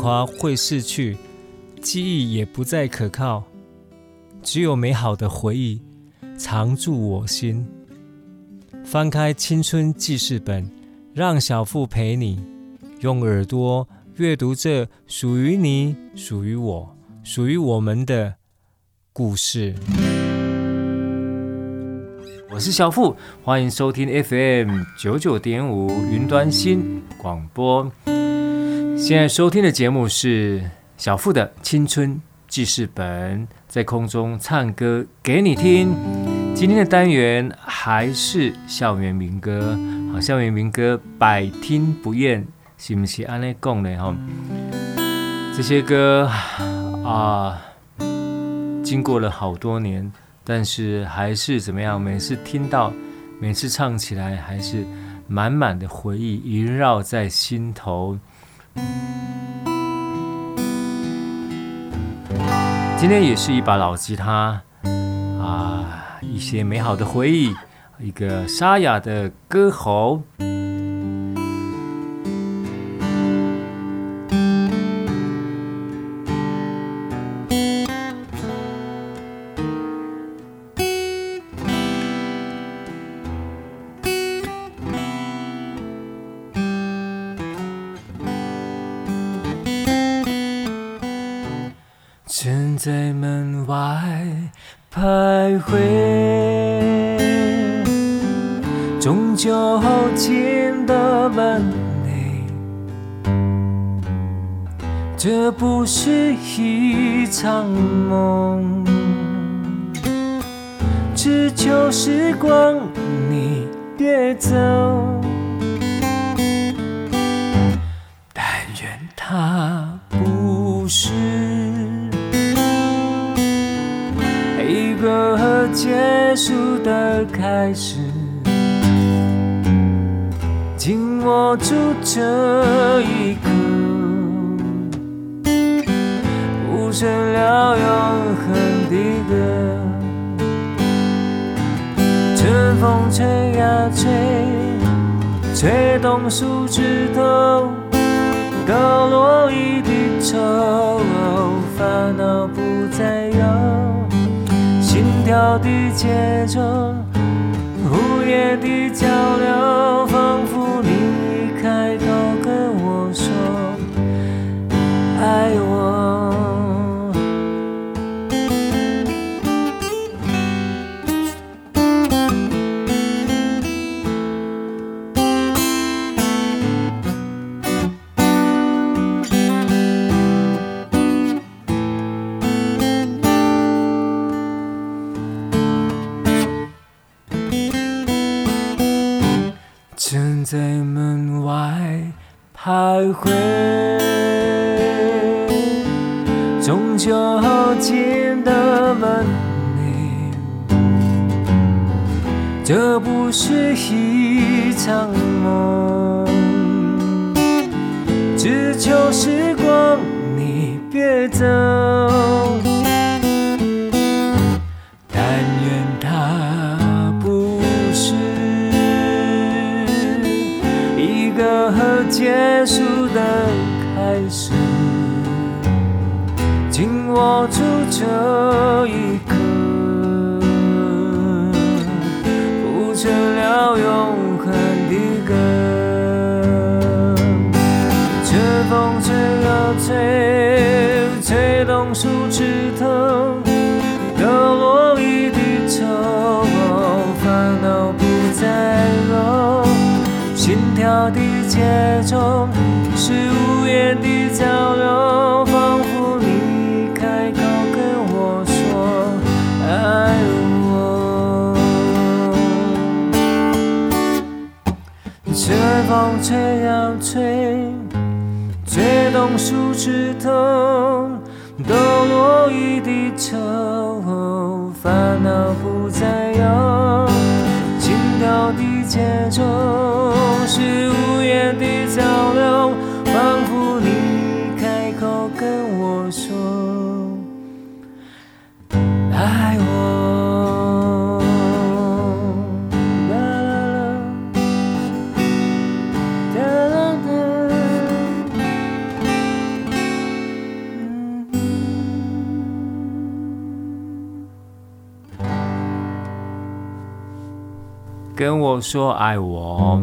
华会逝去，记忆也不再可靠，只有美好的回忆常驻我心。翻开青春记事本，让小富陪你用耳朵阅读这属于你、属于我、属于我们的故事。我是小富，欢迎收听 FM 九九点五云端新广播。现在收听的节目是小付的青春记事本，在空中唱歌给你听。今天的单元还是校园民歌，好，校园民歌百听不厌，是不是按呢讲的哈？这些歌啊，经过了好多年，但是还是怎么样？每次听到，每次唱起来，还是满满的回忆萦绕在心头。今天也是一把老吉他啊，一些美好的回忆，一个沙哑的歌喉。回，终究进的门内。这不是一场枝头，抖落一地愁，烦恼不再有。轻调的节奏，说爱我，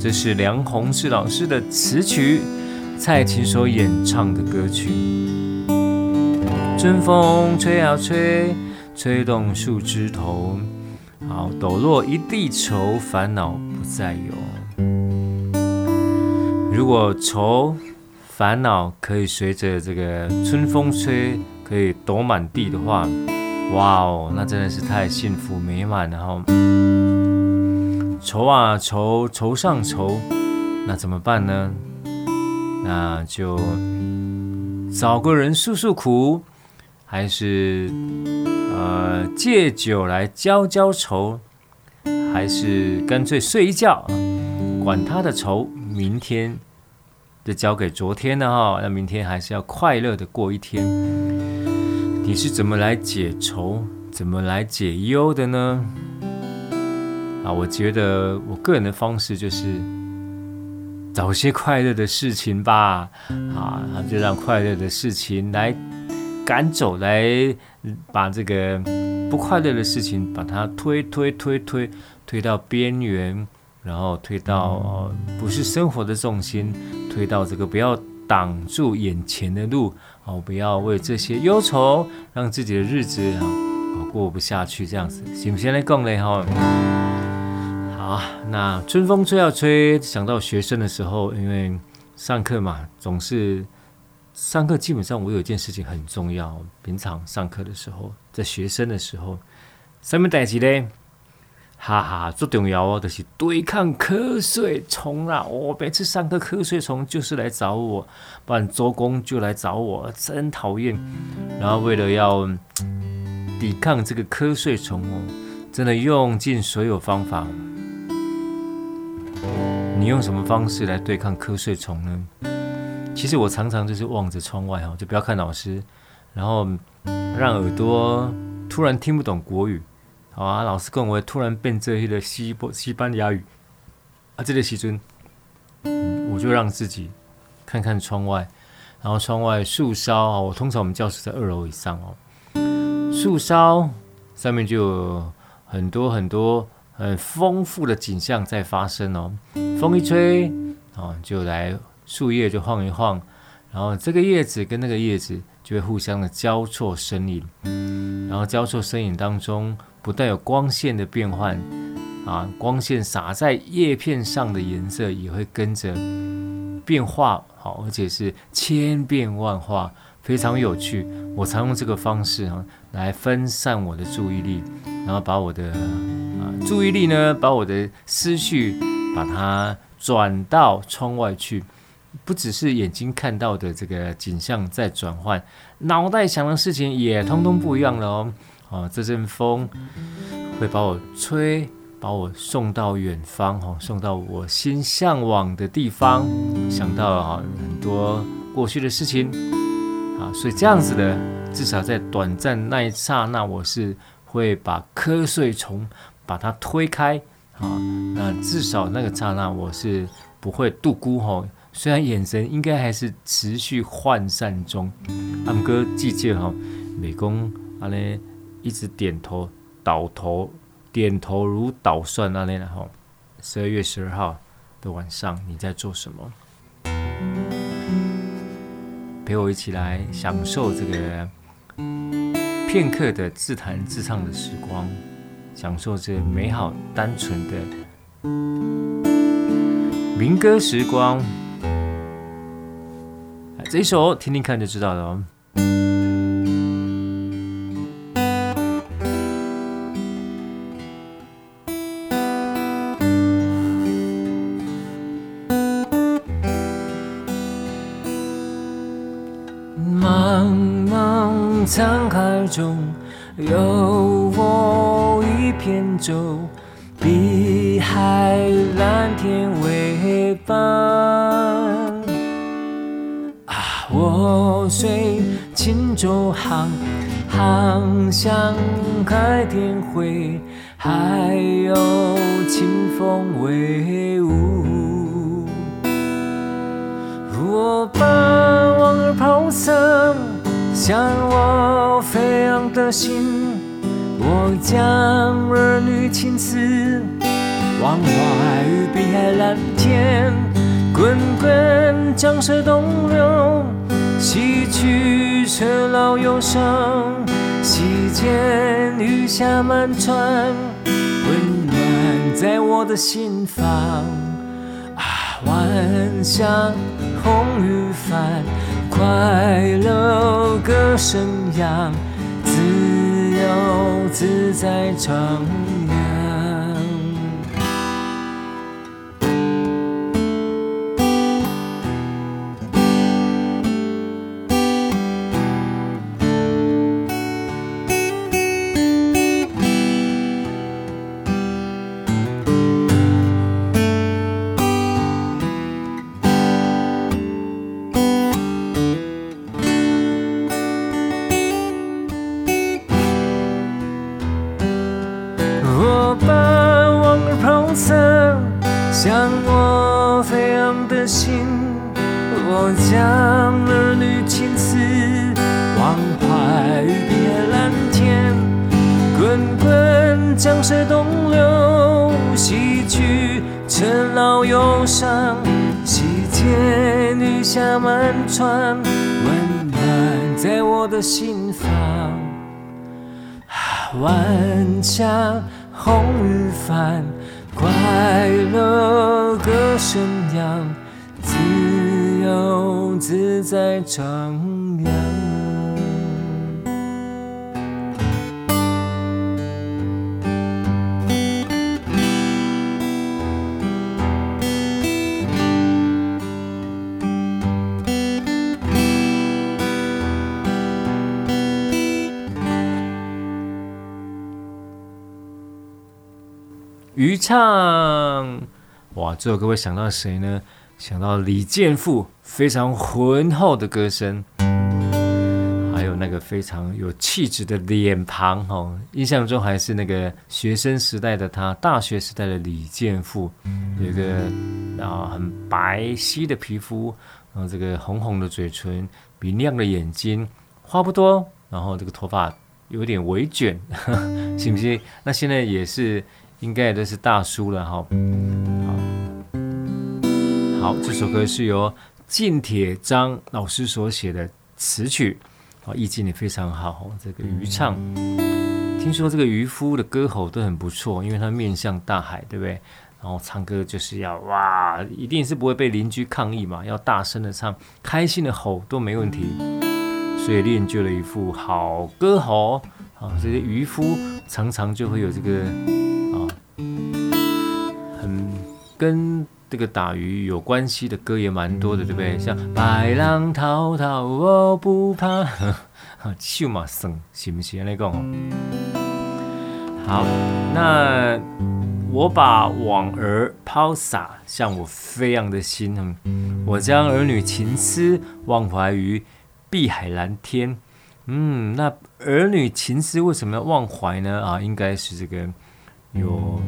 这是梁弘志老师的词曲，蔡琴所演唱的歌曲。春风吹呀吹，吹动树枝头，好抖落一地愁，烦恼不再有。如果愁烦恼可以随着这个春风吹，可以抖满地的话。哇哦，那真的是太幸福美满了哈！愁啊愁，愁上愁，那怎么办呢？那就找个人诉诉苦，还是呃借酒来浇浇愁，还是干脆睡一觉，管他的愁，明天就交给昨天了哈。那明天还是要快乐的过一天。你是怎么来解愁、怎么来解忧的呢？啊，我觉得我个人的方式就是找些快乐的事情吧，啊，就让快乐的事情来赶走，来把这个不快乐的事情把它推推推推推到边缘，然后推到不是生活的重心，推到这个不要挡住眼前的路。哦，不要为这些忧愁，让自己的日子啊过不下去，这样子行不行来更累哈？好，那春风吹呀吹，想到学生的时候，因为上课嘛，总是上课，基本上我有一件事情很重要，平常上课的时候，在学生的时候，什么代志呢？哈哈，最重要哦，就是对抗瞌睡虫啦！我、每次上课，瞌睡虫就是来找我，不然周公就来找我，真讨厌。然后为了要抵抗这个瞌睡虫哦，真的用尽所有方法。你用什么方式来对抗瞌睡虫呢？其实我常常就是望着窗外哈，就不要看老师，然后让耳朵突然听不懂国语。好啊，老师跟我突然变这些的西波西班牙语啊，这个时阵，我就让自己看看窗外，然后窗外树梢啊，我通常我们教室在二楼以上哦，树梢上面就有很多很多很丰富的景象在发生哦，风一吹啊，就来树叶就晃一晃，然后这个叶子跟那个叶子就会互相的交错身影，然后交错身影当中。不但有光线的变换，啊，光线洒在叶片上的颜色也会跟着变化，好，而且是千变万化，非常有趣。我常用这个方式啊，来分散我的注意力，然后把我的啊注意力呢，把我的思绪，把它转到窗外去，不只是眼睛看到的这个景象在转换，脑袋想的事情也通通不一样了哦。啊，这阵风会把我吹，把我送到远方，哈，送到我心向往的地方，想到啊很多过去的事情，啊，所以这样子的，至少在短暂那一刹那，我是会把瞌睡虫把它推开，啊，那至少那个刹那我是不会度孤，哈，虽然眼神应该还是持续涣散中，阿哥记记哈，美工阿咧。一直点头，倒头，点头如捣蒜那类的哈。十二月十二号的晚上，你在做什么？陪我一起来享受这个片刻的自弹自唱的时光，享受这美好单纯的民歌时光。这一首听听看就知道了。向我飞扬的心。我将儿女情思忘怀于碧海蓝天，滚滚江水东流，洗去尘劳忧伤，洗间雨下满船，温暖在我的心房。啊，晚霞红与帆，快乐歌声扬。自由自在唱唱，哇！最后各位想到谁呢？想到李健富非常浑厚的歌声，还有那个非常有气质的脸庞哦。印象中还是那个学生时代的他，大学时代的李健富，有一个啊很白皙的皮肤，然后这个红红的嘴唇，明亮的眼睛，话不多，然后这个头发有点微卷，行不行？那现在也是。应该也都是大叔了哈。好，好，这首歌是由靳铁章老师所写的词曲，啊，意境也非常好。这个渔唱，听说这个渔夫的歌喉都很不错，因为他面向大海，对不对？然后唱歌就是要哇，一定是不会被邻居抗议嘛，要大声的唱，开心的吼都没问题。所以练就了一副好歌喉。啊，这些渔夫常常就会有这个啊，很。跟这个打鱼有关系的歌也蛮多的，对不对？像白浪滔滔，我不怕，秀马生，行不行？来讲。好，那我把网儿抛洒，向我飞扬的心，我将儿女情思忘怀于碧海蓝天。嗯，那儿女情思为什么要忘怀呢？啊，应该是这个有。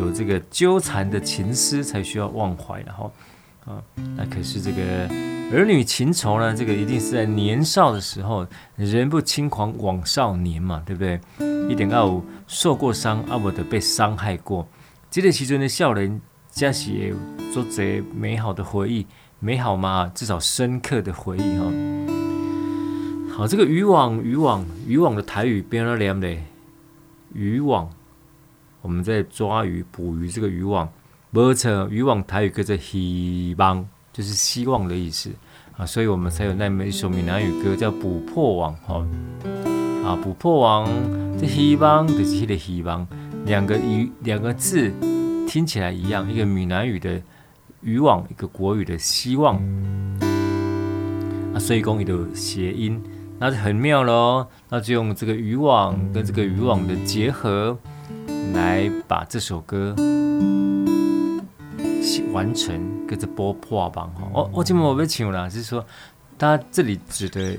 有这个纠缠的情思，才需要忘怀的哈啊！那可是这个儿女情仇呢？这个一定是在年少的时候，人不轻狂枉少年嘛，对不对？一点二五受过伤，啊不得被伤害过。这个其中的少年，加是做这美好的回忆，美好吗？至少深刻的回忆哈。好，这个渔网，渔网，渔网的台语变了两类，渔网。我们在抓鱼、捕鱼，这个渔网，没错，渔网台语叫做希望，就是希望的意思啊，所以我们才有那么一首闽南语歌叫《捕破网》哈啊，捕破网，这希望就是迄个希望，两个鱼两个字听起来一样，一个闽南语的渔网，一个国语的希望啊，所以讲伊就谐音那就很妙喽。那就用这个渔网跟这个渔网的结合，来把这首歌完成，跟着播破榜哈。我我今天我被请了，就是说，他这里指的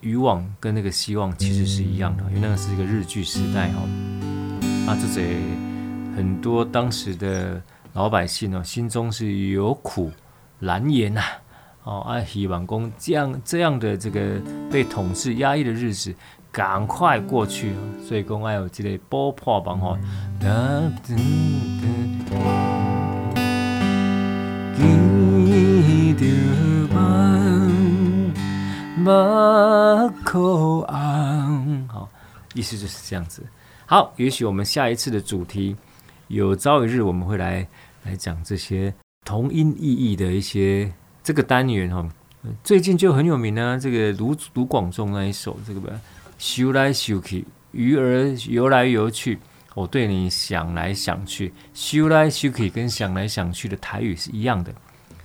渔网跟那个希望其实是一样的，因为那个是一个日剧时代哈。啊，这些很多当时的老百姓哦，心中是有苦难言呐。哦，啊，希望讲这样这样的这个被统治压抑的日子赶快过去，所以讲爱有这个补破网吼。记得梦，目眶红。好，意思就是这样子。好，也许我们下一次的主题有朝一日我们会来来讲这些同音异义的一些。这个单元哈，最近就很有名呢、啊。这个卢卢广仲那一首这个吧，游来游去，鱼儿游来游去，我对你想来想去，游来游去跟想来想去的台语是一样的，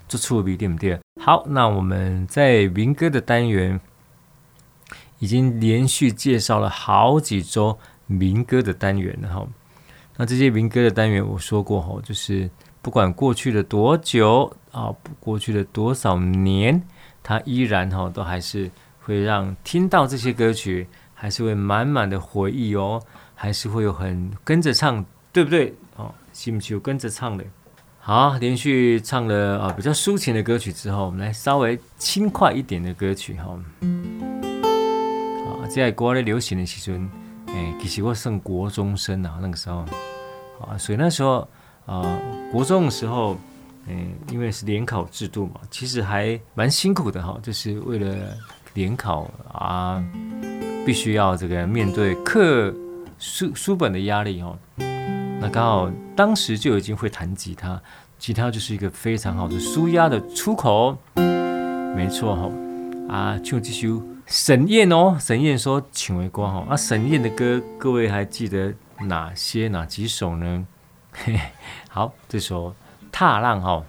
这错别对不对？好，那我们在民歌的单元已经连续介绍了好几周民歌的单元了哈。那这些民歌的单元，我说过哈，就是。不管过去了多久啊，过去了多少年，它依然哈都还是会让听到这些歌曲，还是会满满的回忆哦，还是会有很跟着唱，对不对？哦，是不是有跟着唱的？好，连续唱了啊比较抒情的歌曲之后，我们来稍微轻快一点的歌曲哈。啊，在国内流行的时阵，哎，其实我算国中生啊，那个时候啊，所以那时候。啊、国中的时候，嗯，因为是联考制度嘛，其实还蛮辛苦的哈，就是为了联考啊，必须要这个面对课书书本的压力哦。那刚好当时就已经会弹吉他，吉他就是一个非常好的书压的出口。没错哈，啊，就这首沈燕哦，沈燕说请为光哈，啊，沈燕的歌各位还记得哪些哪几首呢？嘿，好，这首《踏浪》哈。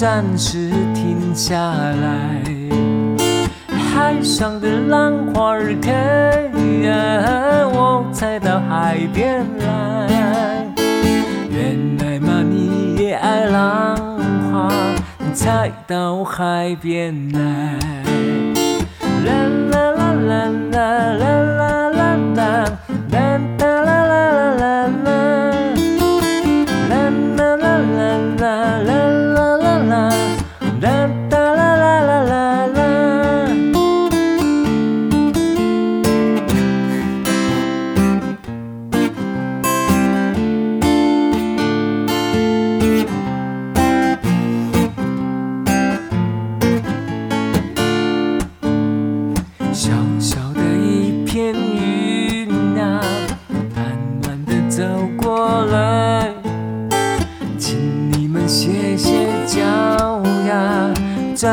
暂时停下来海上的浪花儿开呀我才到海边来。原来嘛你也爱浪花才到海边来。啦啦啦啦啦啦。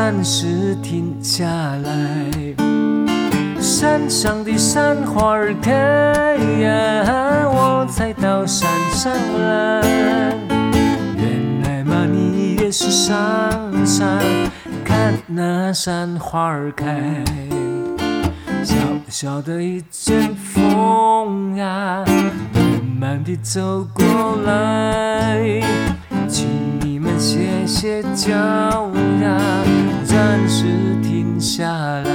暂时停下来，山上的山花儿开呀，我才到山上来。原来嘛，你也是上山看那山花儿开。小小的一阵风呀，慢慢地走过来。歇歇脚呀，暂时停下来。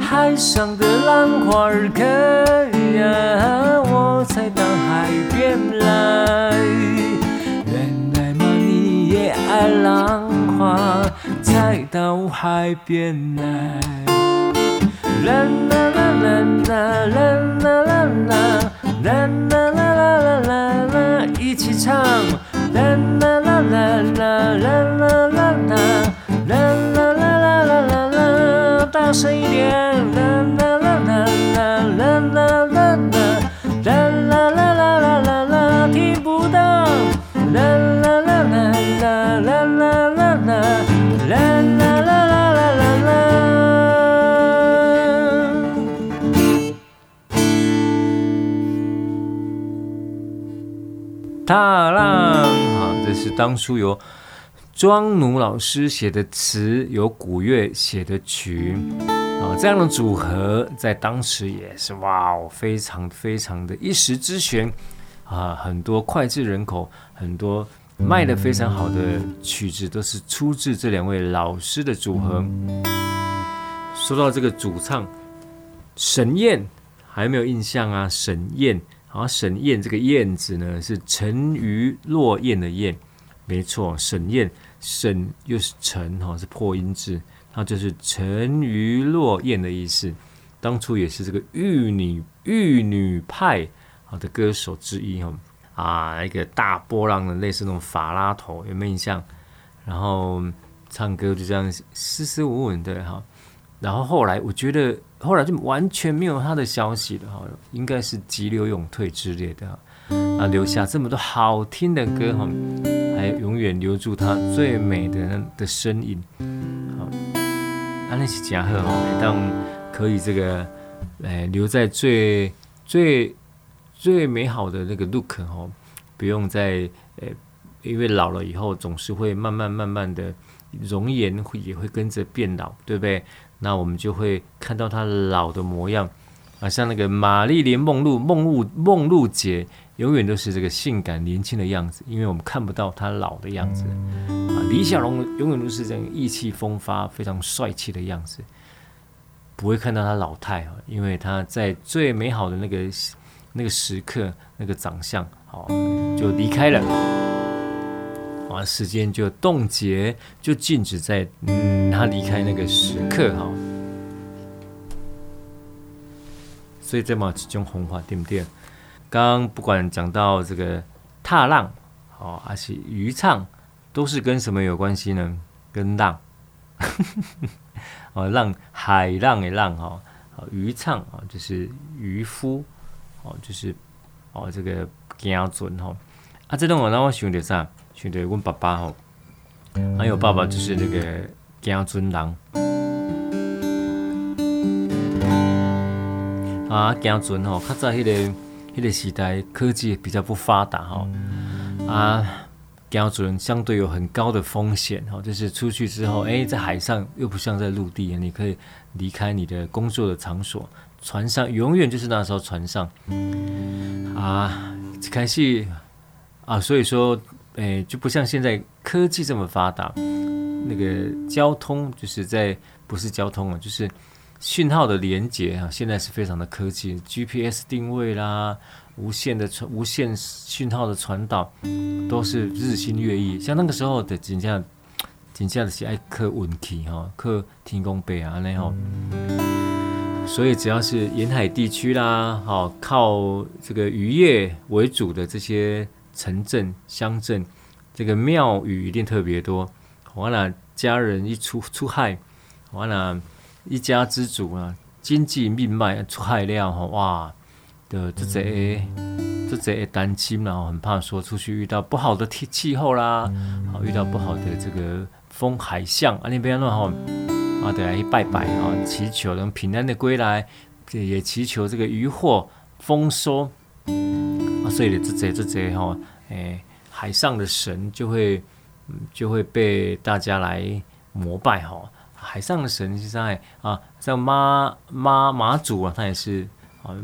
海上的浪花儿开呀，我才到海边来。原来嘛，你也爱浪花，才到海边来。啦啦啦啦啦啦啦啦啦啦啦啦啦啦，一起唱。啦啦啦啦啦啦啦啦啦。大声一点！啦啦啦啦啦啦啦啦啦啦啦啦啦啦，听不到！啦啦啦啦啦啦啦啦啦啦啦啦啦啦。踏浪，是当初由。庄奴老师写的词，由古月写的曲，啊，这样的组合在当时也是哇哦，非常非常的一时之选啊！很多脍炙人口，很多卖得非常好的曲子都是出自这两位老师的组合。说到这个主唱沈燕，还有没有印象啊？沈燕，啊，沈燕这个燕字呢是沉鱼落雁的雁，没错，沈燕。沈又是沉哈，是破音字，它就是沉鱼落雁的意思。当初也是这个玉女玉女派好的歌手之一哈啊，一个大波浪的类似那种法拉头，有没有印象？然后唱歌就这样斯斯文文的哈。然后后来我觉得后来就完全没有他的消息了哈，应该是急流勇退之类的。啊，留下这么多好听的歌哈，还永远留住他最美的的身影。好，安利是嘉贺哈，当可以这个，哎，留在最最最美好的那个 look 哈，不用再呃，因为老了以后总是会慢慢慢慢的容颜会也会跟着变老，对不对？那我们就会看到他老的模样啊，像那个玛丽莲梦露梦露梦露姐。永远都是这个性感年轻的样子，因为我们看不到他老的样子啊。李小龙永远都是这样意气风发、非常帅气的样子，不会看到他老态啊，因为他在最美好的那个那个时刻，那个长相好就离开了，啊，时间就冻结，就静止在他离开那个时刻哈。所以这么几种红花对不对？刚刚不管讲到这个踏浪，哦，还是渔唱，都是跟什么有关系呢？跟浪，哦，浪海浪的浪哈，哦，渔唱啊，就是渔夫，哦，就是哦这个行船哈，啊，这种我让我想到啥？想到我爸爸吼，还有爸爸就是那个行船郎，啊，行船吼，较早迄个。那个时代科技比较不发达哈，啊，行船相对有很高的风险哈，就是出去之后，哎，在海上又不像在陆地，你可以离开你的工作的场所，船上永远就是那时候船上，啊，开始啊，所以说，哎，就不像现在科技这么发达，那个交通就是在不是交通啊，就是。讯号的连接啊，现在是非常的科技，GPS 定位啦，无线的传无线讯号的传导，都是日新月异。像那个时候的真正真正的是爱靠运气哈，靠天公伯啊那吼。所以只要是沿海地区啦，好靠这个渔业为主的这些城镇乡镇，这个庙宇一定特别多。完了，家人一出出海，完了。一家之主啊，经济命脉出海量哈，哇的这这这这担心然后很怕说出去遇到不好的天气候啦，好遇到不好的这个风海象啊，你不要乱吼啊，得来一拜拜啊，祈求能平安的归来，也祈求这个渔获丰收啊，所以这这这这哈，哎，海上的神就会就会被大家来膜拜哈。海上的神是在啊，像妈妈妈祖啊，他也是啊，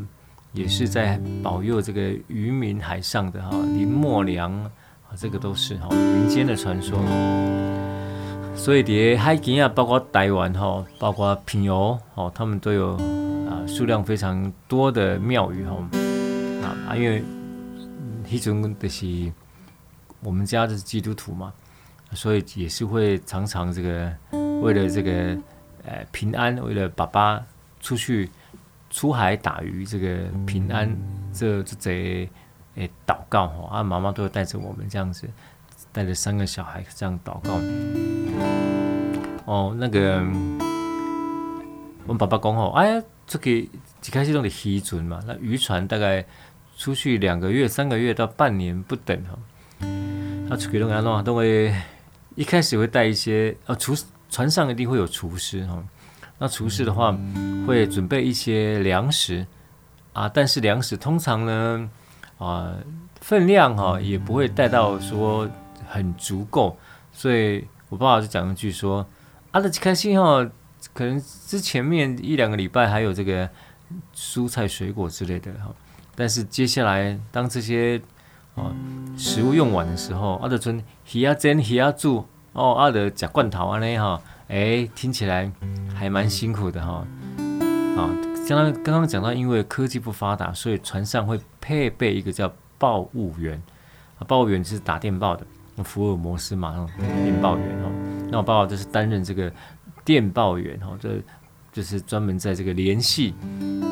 也是在保佑这个渔民海上的哈林默娘啊，这个都是哈民间的传说。所以在海边啊，包括台湾哈，包括平遥哦，他们都有啊数量非常多的庙宇哈啊，因为一种的是我们家的基督徒嘛，所以也是会常常这个为了这个呃平安，为了爸爸出去出海打鱼这个平安这这贼。诶，祷告哈，啊，妈妈都会带着我们这样子，带着三个小孩这样祷告。哦，那个，我们爸爸讲哦，哎呀，这个一开始用的渔船嘛，那渔船大概出去两个月、三个月到半年不等哈。他出去弄啊弄啊，都会一开始会带一些，哦，厨船上一定会有厨师哈。那厨师的话会准备一些粮食啊，但是粮食通常呢。啊，分量哈也不会带到说很足够，所以我爸爸就讲一句说：“啊，这开心哈，可能之前面一两个礼拜还有这个蔬菜水果之类的哈，但是接下来当这些啊食物用完的时候，阿德村鱼啊蒸鱼啊煮哦，阿德夹罐头啊那哈，哎，听起来还蛮辛苦的哈，啊。”刚刚刚刚讲到，因为科技不发达，所以船上会配备一个叫报务员，报务员是打电报的，福尔摩斯嘛，电报员哦。那我爸爸就是担任这个电报员哦，这就是专门在这个联系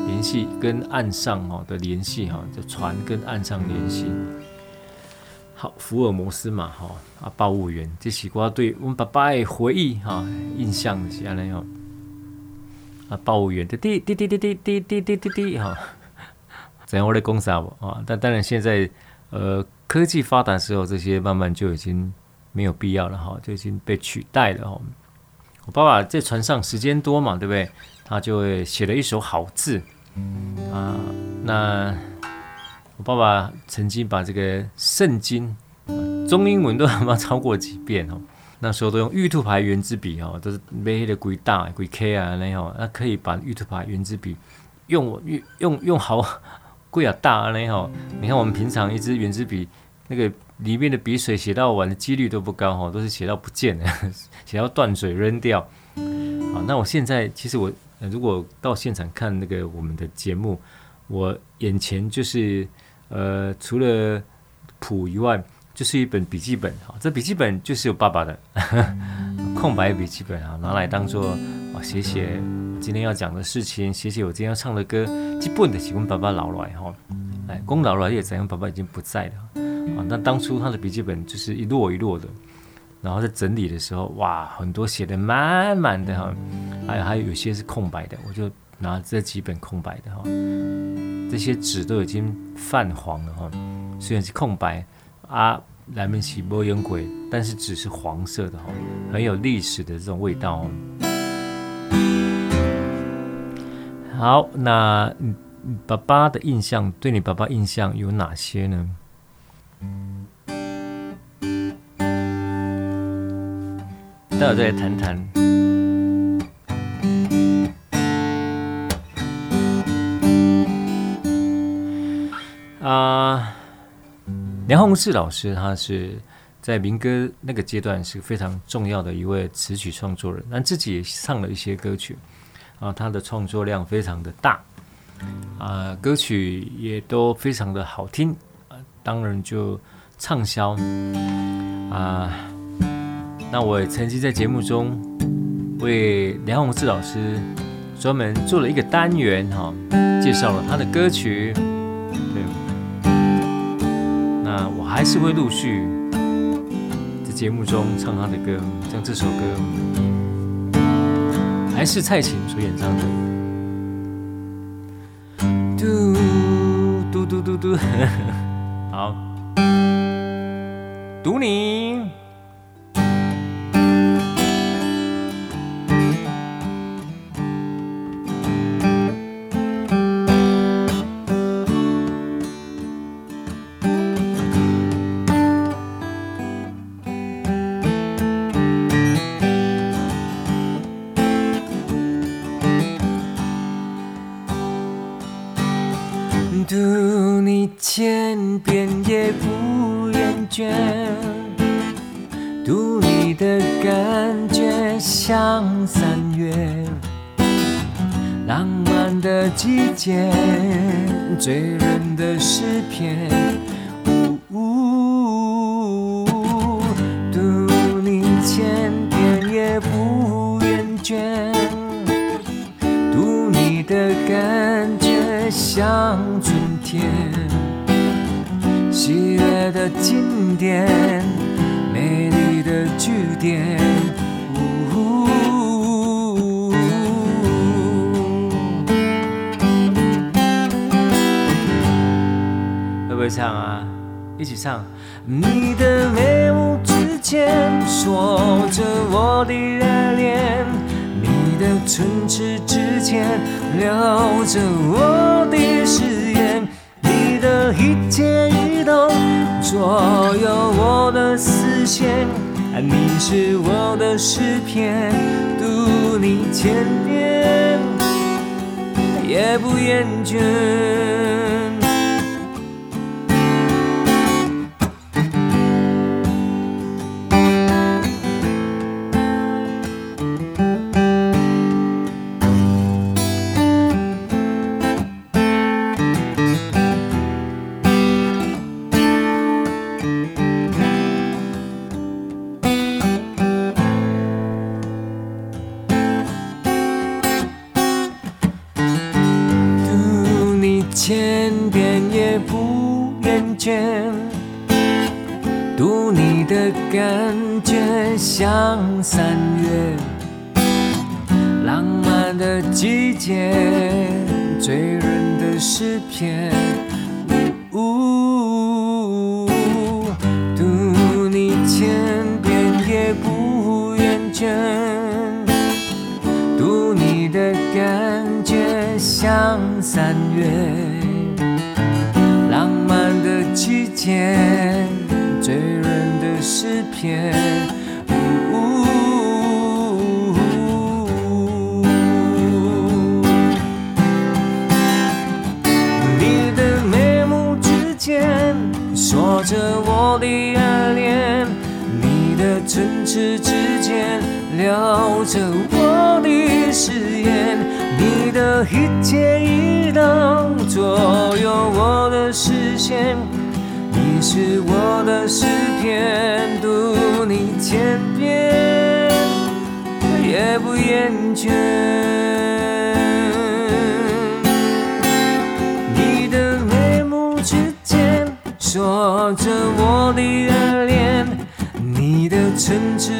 联系跟岸上哦的联系哈，就船跟岸上联系。好，福尔摩斯嘛哈啊，报务员，这是我对我们爸爸的回忆哈，印象是安尼哦。啊，报务员的滴滴滴滴滴滴滴滴滴滴哈，怎样我来讲啥不啊？但当然现在呃科技发达之后，这些慢慢就已经没有必要了哈，就已经被取代了哈。我爸爸在船上时间多嘛，对不对？他就会写了一手好字啊。那我爸爸曾经把这个圣经中英文都他妈抄过几遍哦。那时候都用玉兔牌圆珠笔哦，都是买的贵大贵 K 啊那样，那可以把玉兔牌圆珠笔用用用好贵啊大啊那样。你看我们平常一支圆珠笔，那个里面的笔水写到完的几率都不高哦，都是写到不见了，写到断水扔掉。好，那我现在其实我如果到现场看那个我们的节目，我眼前就是呃除了谱以外。就是一本笔记本哈，这笔记本就是有爸爸的 空白笔记本啊，拿来当做啊写写今天要讲的事情，写写我今天要唱的歌。基本的是我爸爸老来哈，哎，公老了也怎样爸爸已经不在了啊。那当初他的笔记本就是一摞一摞的，然后在整理的时候，哇，很多写的满满的哈，还有还有有些是空白的，我就拿这几本空白的哈，这些纸都已经泛黄了哈，虽然是空白。啊，来面是无用过，但是纸是黄色的哈，很有历史的这种味道哦。好，那爸爸的印象，对你爸爸印象有哪些呢？待会再来谈谈。啊。梁鸿志老师，他是在民歌那个阶段是非常重要的一位词曲创作人，但自己也唱了一些歌曲，啊，他的创作量非常的大，啊，歌曲也都非常的好听，啊，当然就畅销，啊，那我也曾经在节目中为梁鸿志老师专门做了一个单元，哈，介绍了他的歌曲。还是会陆续在节目中唱他的歌，像这首歌还是蔡琴所演唱的。嘟嘟嘟嘟嘟，好，读你。的季节，醉人的诗篇。呜呜，读你千遍也不厌倦，读你的感觉像春天，喜悦的经典。美丽的句点，会唱啊？一起唱。你的眉目之间锁着我的热恋，你的唇齿之间留着我的誓言，你的一切一动左右我的视线。你是我的诗篇，读你千遍也不厌倦。的诗篇。呜，读你千遍也不厌倦，读你的感觉像三月。浪漫的季节醉人的诗篇，间留着我的誓言，你的一切一动左右我的视线。你是我的诗篇，读你千遍也不厌倦。你的眉目之间锁着我的热恋，你的唇齿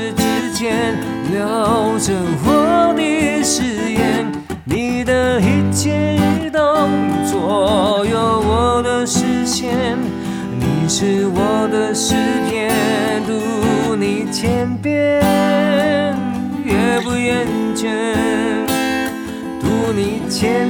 间留着我的誓言，你的一切一动左右我的视线。你是我的诗篇，读你千遍也不厌倦，读你千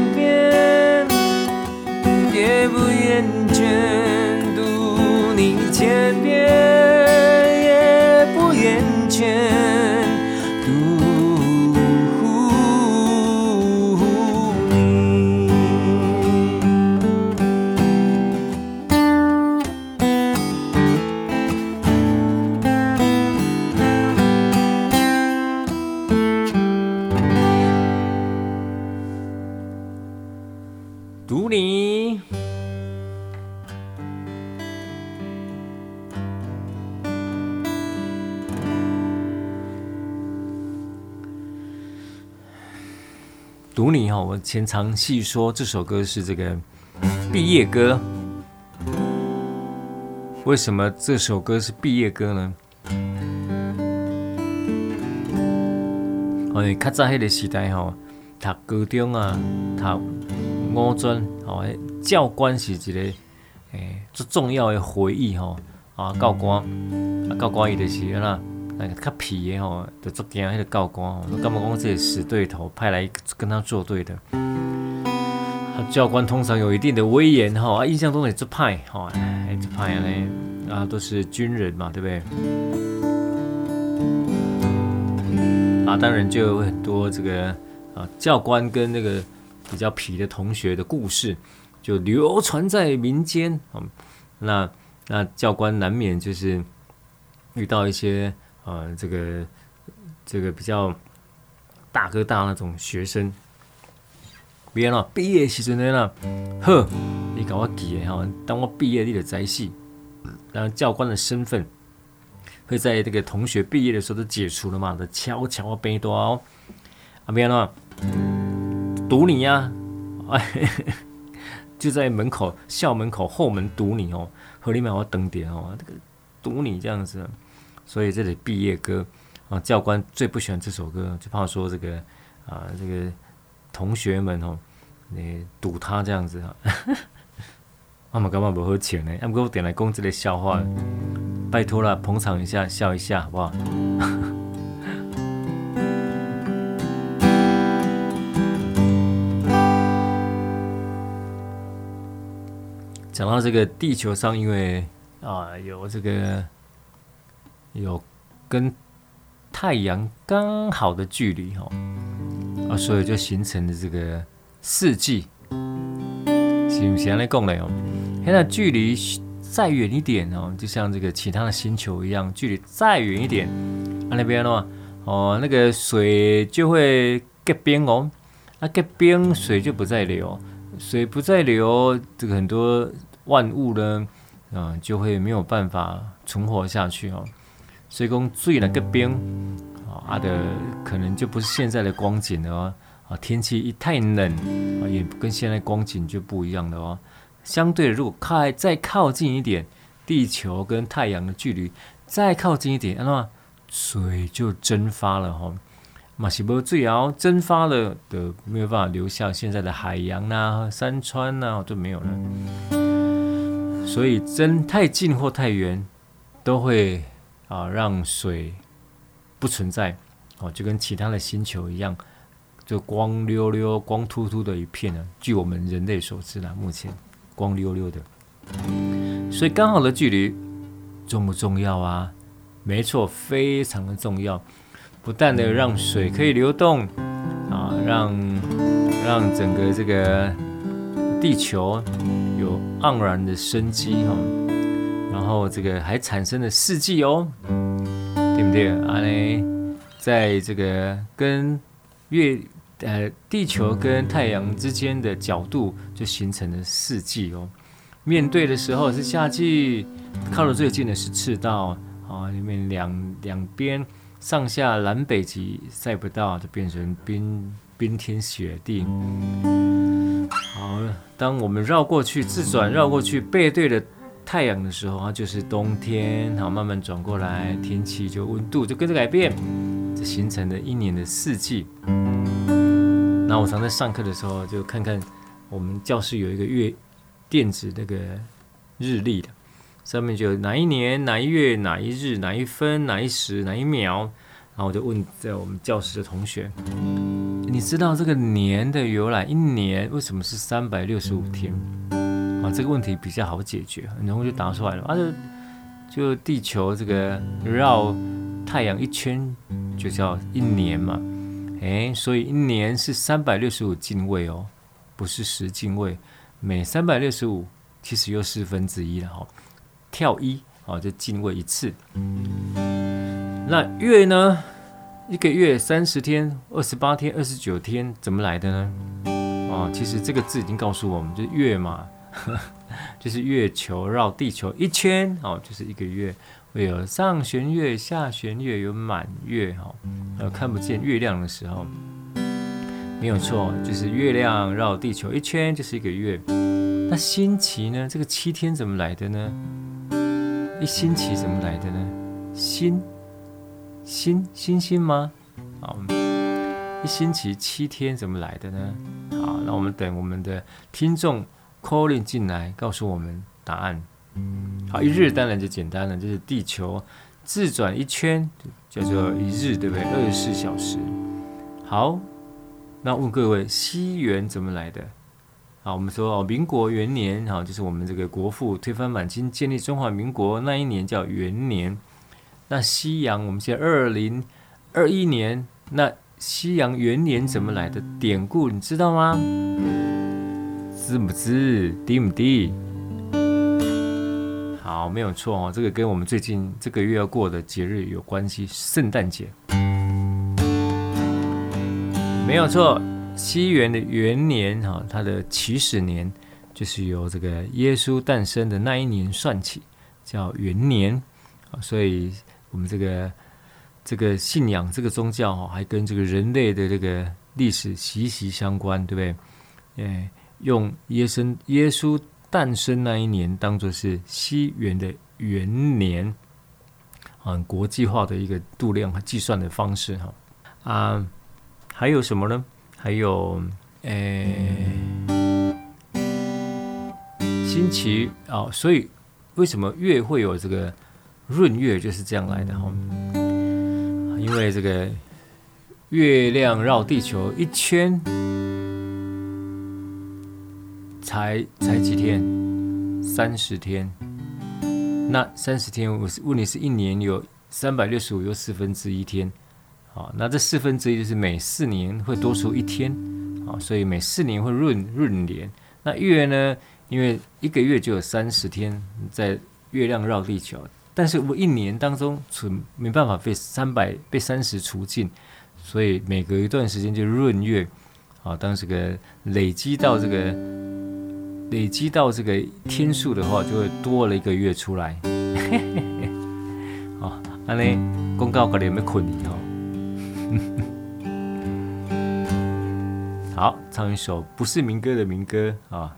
我前常细说这首歌是这个毕业歌。为什么这首歌是毕业歌呢？哎，较早迄个时代吼，读高中啊，读五专哦，教官是一个诶最重要的回忆吼啊，教官啊，教官伊就是啦。那个较皮的吼，就做惊迄个教官吼，干嘛讲这是死对头，派来跟他作对的。教官通常有一定的威严吼，啊，印象中也做派吼，哎，做派呢啊，都是军人嘛，对不对？啊，当然就有很多这个啊，教官跟那个比较皮的同学的故事，就流传在民间。那那教官难免就是遇到一些。呃，这个这个比较大哥大那种学生，别了毕业时阵呢，呵，你给我记哈，当我毕业你的在戏，然后教官的身份会在这个同学毕业的时候都解除了嘛，的悄悄背多哦，啊别了，堵你呀，哎。就在门口，校门口后门堵你哦，和里面我等点哦，这个堵你这样子，所以这里毕业歌啊，教官最不喜欢这首歌，就怕说这个啊，这个同学们哦，你堵他这样子 啊，我们干嘛不好请呢？要不给我点来讲这个笑话，拜托了，捧场一下，笑一下，好不好？讲到这个地球上，因为啊有这个有跟太阳刚好的距离哈，啊，所以就形成了这个四季。是不行？来讲嘞哦，现在距离再远一点哦，就像这个其他的星球一样，距离再远一点，啊那边的话哦，那个水就会结冰哦，啊结冰水就不再流，水不再流，这个很多。万物呢，啊、呃，就会没有办法存活下去哦。所以讲最那个冰啊的，可能就不是现在的光景了哦。啊，天气一太冷啊，也跟现在光景就不一样了哦。相对，如果靠再靠近一点，地球跟太阳的距离再靠近一点，那么水就蒸发了哈。马西波最后蒸发了的，没有办法留下现在的海洋啊、山川啊，都没有了。所以，真太近或太远，都会啊让水不存在哦，就跟其他的星球一样，就光溜溜、光秃秃的一片呢。据我们人类所知呢，目前光溜溜的。所以，刚好的距离重不重要啊？没错，非常的重要。不但的让水可以流动啊，让让整个这个地球。有盎然的生机哈，然后这个还产生了四季哦，对不对？啊嘞，在这个跟月呃地球跟太阳之间的角度就形成了四季哦。面对的时候是夏季，靠得最近的是赤道啊，里面两两边上下南北极晒不到，就变成冰冰天雪地。好了，当我们绕过去自转绕过去背对着太阳的时候，它就是冬天。好，慢慢转过来，天气就温度就跟着改变，这形成了一年的四季。那我常在上课的时候就看看，我们教室有一个月电子那个日历的，上面就哪一年哪一月哪一日哪一分哪一时哪一秒。然后我就问在我们教室的同学，你知道这个年的由来？一年为什么是三百六十五天？啊，这个问题比较好解决，很容易就答出来了。啊，就就地球这个绕太阳一圈就叫一年嘛。哎，所以一年是三百六十五进位哦，不是十进位。每三百六十五其实又四分之一了哈，跳一啊就进位一次。那月呢？一个月三十天、二十八天、二十九天，怎么来的呢？哦，其实这个字已经告诉我们，就是月嘛，就是月球绕地球一圈，哦，就是一个月，会有上弦月、下弦月，有满月，哈、哦，看不见月亮的时候，没有错，就是月亮绕地球一圈就是一个月。那星期呢？这个七天怎么来的呢？一星期怎么来的呢？星。星星星吗？好，一星期七天怎么来的呢？好，那我们等我们的听众 calling 进来，告诉我们答案。好，一日当然就简单了，就是地球自转一圈叫做一日，对不对？二十四小时。好，那问各位，西元怎么来的？好，我们说哦，民国元年，好，就是我们这个国父推翻满清，建立中华民国那一年叫元年。那西洋，我们现在二零二一年，那西洋元年怎么来的典故，你知道吗？知不知？低不低？好，没有错哦，这个跟我们最近这个月要过的节日有关系，圣诞节。没有错，西元的元年哈，它的起始年就是由这个耶稣诞生的那一年算起，叫元年。所以，我们这个这个信仰这个宗教哈，还跟这个人类的这个历史息息相关，对不对？哎，用耶稣耶稣诞生那一年当做是西元的元年，嗯国际化的一个度量和计算的方式哈啊。还有什么呢？还有，诶、欸，星期哦，所以为什么月会有这个闰月，就是这样来的哈。因为这个月亮绕地球一圈才才几天，三十天。那三十天，我是问你是一年有三百六十五又四分之一天。啊，那这四分之一就是每四年会多出一天，啊，所以每四年会闰闰年。那月呢？因为一个月就有三十天在月亮绕地球，但是我一年当中除没办法被三百被三十除尽，所以每隔一段时间就闰月，啊，当这个累积到这个累积到这个天数的话，就会多了一个月出来。哦，安尼公告可能有没有困你哦？好，唱一首不是民歌的民歌啊。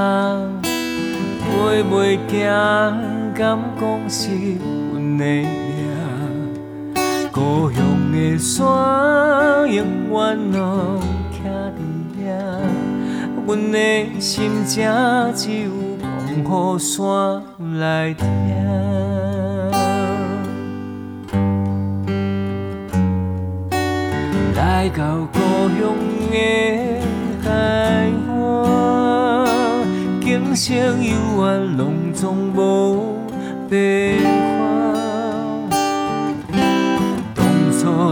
只，飞袂惊，敢讲是阮的。故乡的山，永远拢徛伫遐。阮的心声只有讲予山来听。来到故乡的海，景色悠远，拢总无变。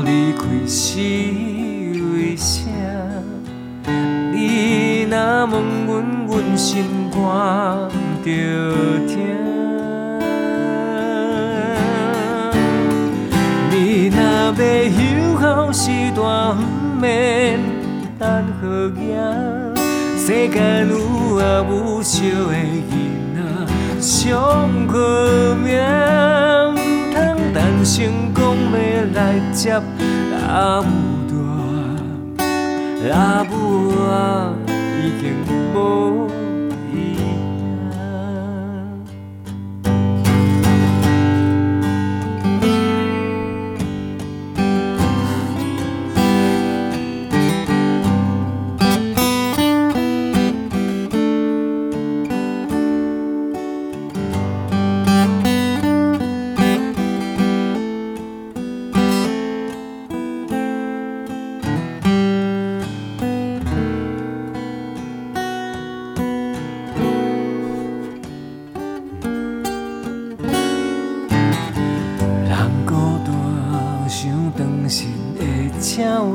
离开是为啥？你若问阮，阮心肝就疼。你若要休好时段，不免等好行。世间有啊无相的囡仔，上好命，唔通等成功要来接。阿母大，阿母啊，已经无。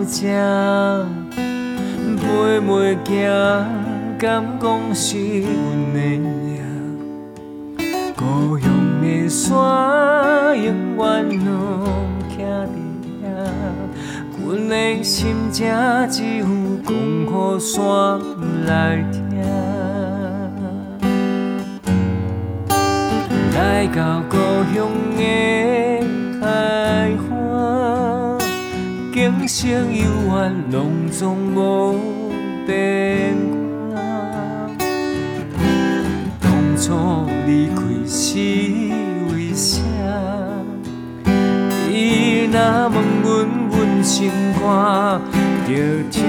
声飞袂惊，敢讲是阮的命。故乡的山，永远拢徛伫遐。阮的心声只有讲予山来听。来到故乡的开花，景色悠远，拢总无变卦。当初离开是为啥？伊若问阮，阮心肝就疼。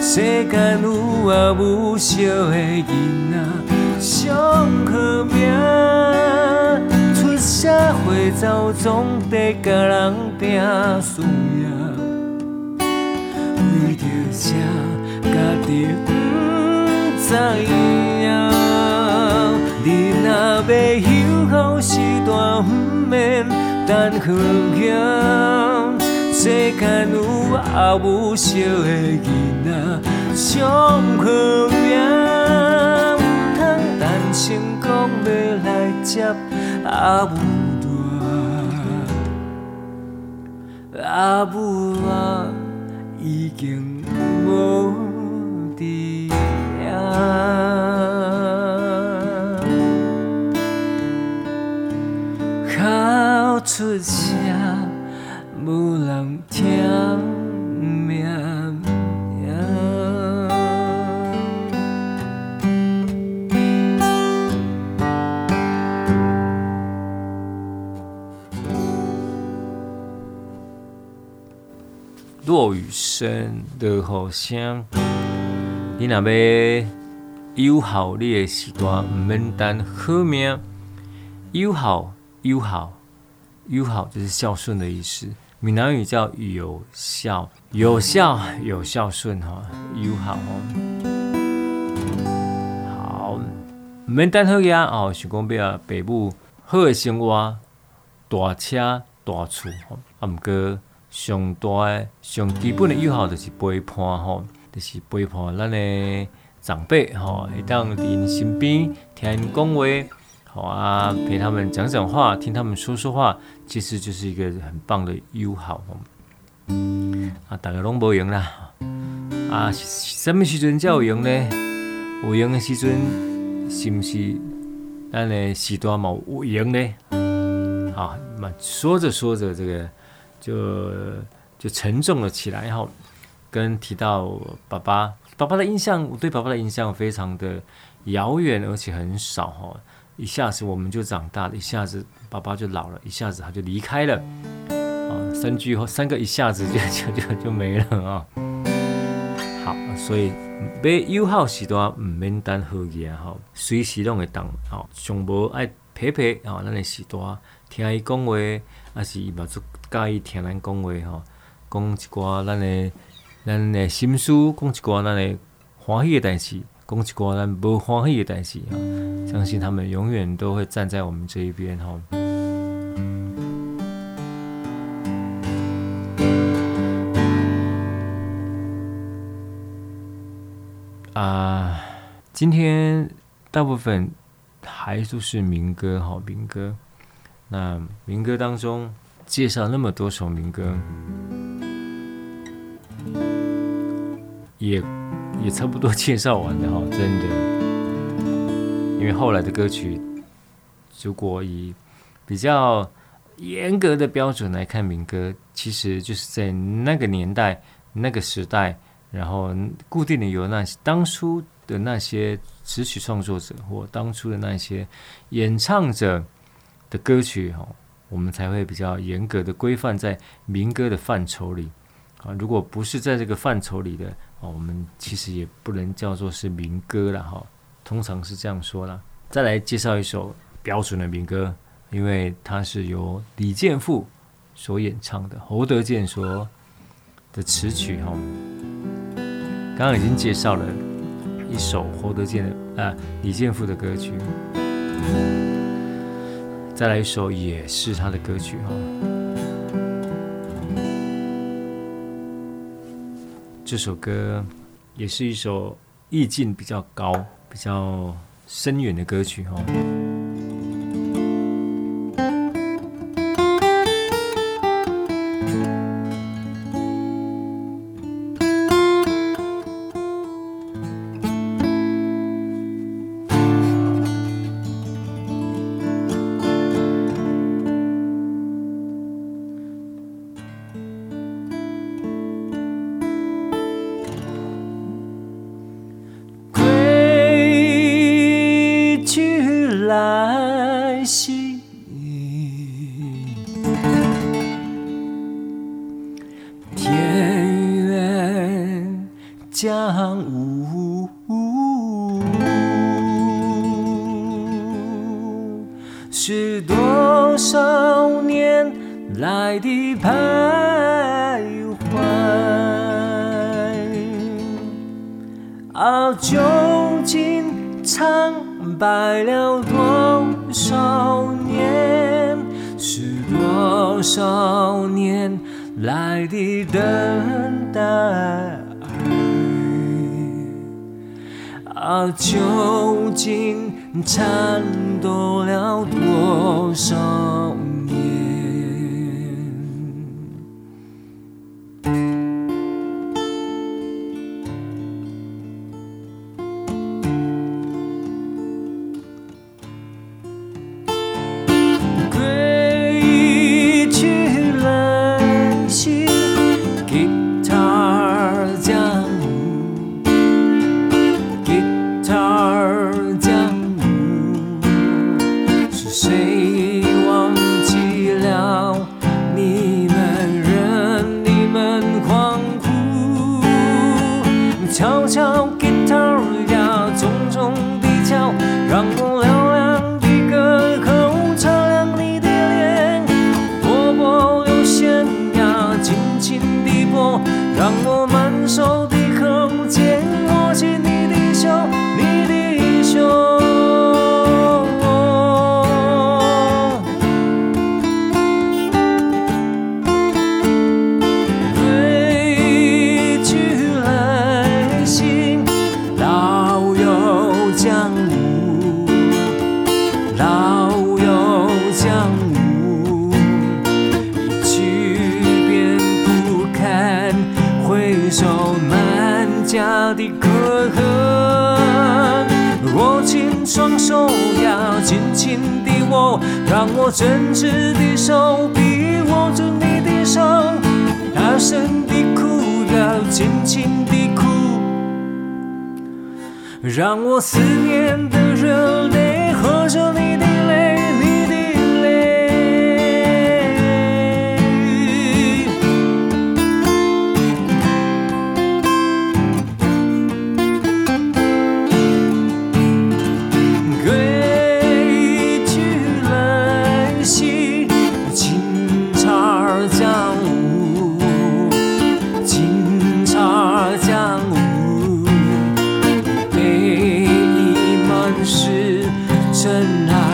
世间有啊无数的囡仔上好命，出社会走总得甲人拼事业，为着啥家己不知影？你若要有好时段，不免等好命。世间有啊无数的囡仔上好命，唔通担心讲要来接阿母断，阿母啊已经无伫声，落雨声。你若要有效你的时段，唔免等好命。有效，有效，有效，就是孝顺的意思。闽南语叫有孝，有孝有孝顺哈，有好哦。好，免等好呀哦，想讲要啊，爸母好的生活，大车大厝吼，啊，毋过上大诶上基本的友好就是陪伴吼，就是陪伴咱的长辈吼，会当伫因身边听因讲话。好啊，陪他们讲讲话，听他们说说话，其实就是一个很棒的友好。啊，大家拢无用啦。啊，什么时阵才有用呢？有用的时阵，是不是咱的时段嘛有用呢？好，那说着说着，这个就就沉重了起来。然后，跟提到爸爸，爸爸的印象，我对爸爸的印象非常的遥远，而且很少。哈。一下子我们就长大了，一下子爸爸就老了，一下子他就离开了，啊，三句后三个一下子 就就就就没了啊。好，所以被友好时段唔免等好嘢哈，随时拢会当好，上无爱陪陪啊，咱的时段听伊讲话，还是伊嘛足介意听咱讲话吼，讲一寡咱的咱的心事，讲一寡咱的欢喜的代志。讲一寡咱无欢喜的代志啊，相信他们永远都会站在我们这一边吼。啊，今天大部分还都是民歌吼，民歌。那民歌当中介绍那么多首民歌，也。也差不多介绍完了哈，真的。因为后来的歌曲，如果以比较严格的标准来看民歌，其实就是在那个年代、那个时代，然后固定的有那些当初的那些词曲创作者或当初的那些演唱者的歌曲哈，我们才会比较严格的规范在民歌的范畴里啊。如果不是在这个范畴里的，哦，我们其实也不能叫做是民歌了哈，通常是这样说啦。再来介绍一首标准的民歌，因为它是由李健富所演唱的，侯德健所的词曲哈。刚刚已经介绍了一首侯德健的啊李健富的歌曲，再来一首也是他的歌曲哈。这首歌也是一首意境比较高、比较深远的歌曲哈。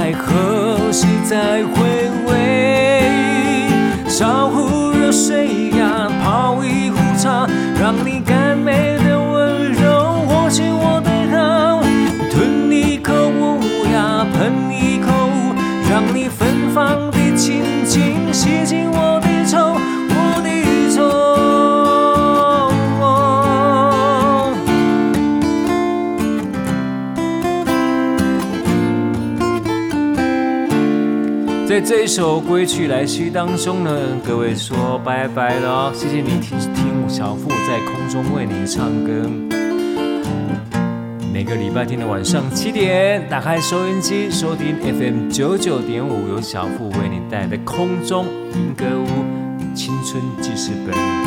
爱和谁在回味？烧壶热水呀，泡一壶茶，让你干杯。这首归去来兮当中呢各位说拜拜咯。谢谢你听听小付在空中为你唱歌。每个礼拜天的晚上七点打开收音机收听 fm 九九点五由小付为你带的空中歌屋青春记事本。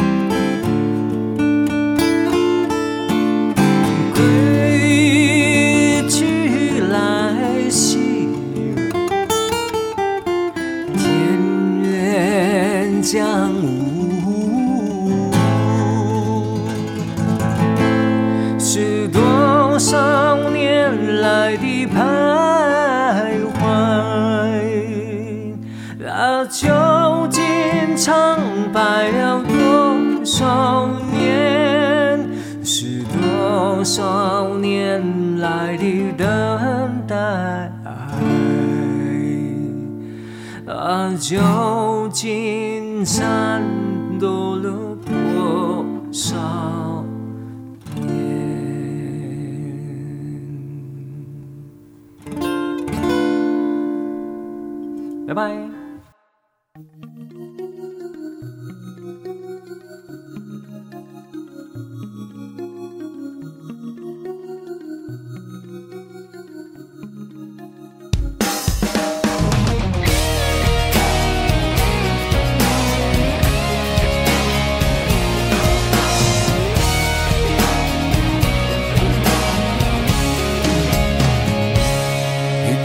一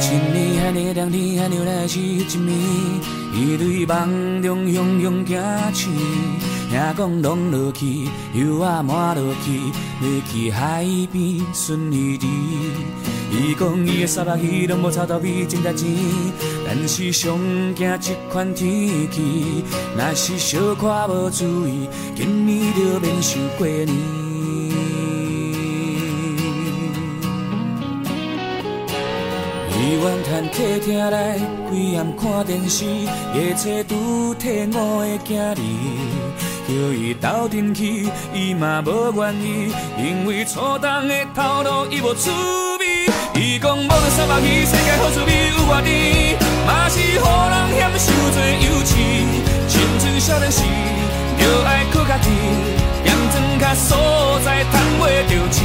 千年寒冷的冬天，寒冷的是我一千。伊对梦中雄雄行去，听讲拢落去，油啊满落去，要去海边顺利利。伊讲伊的三目鱼拢无臭豆味，真值钱，但是上惊这款天气，若是小可无注意，今年就免受过年。怨叹客厅内规暗看电视，夜车拄退伍的囝儿，叫伊斗阵去，伊嘛无愿意，因为初冬的头路伊无趣味。伊讲无论三百二，世界好滋味有我伫，嘛是予人享受最幼稚。青春少年时，就爱靠家己，验证卡所在赚袂着钱。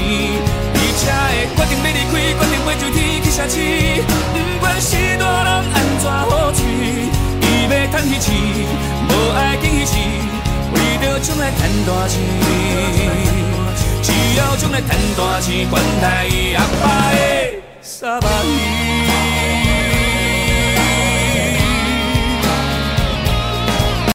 才会决定要离开，决定要上天去城市。不管是大人安怎好处，伊要赚彼钱，无爱紧彼钱，为着将来赚大钱。只要将来赚大钱，管他伊阿爸的三百二。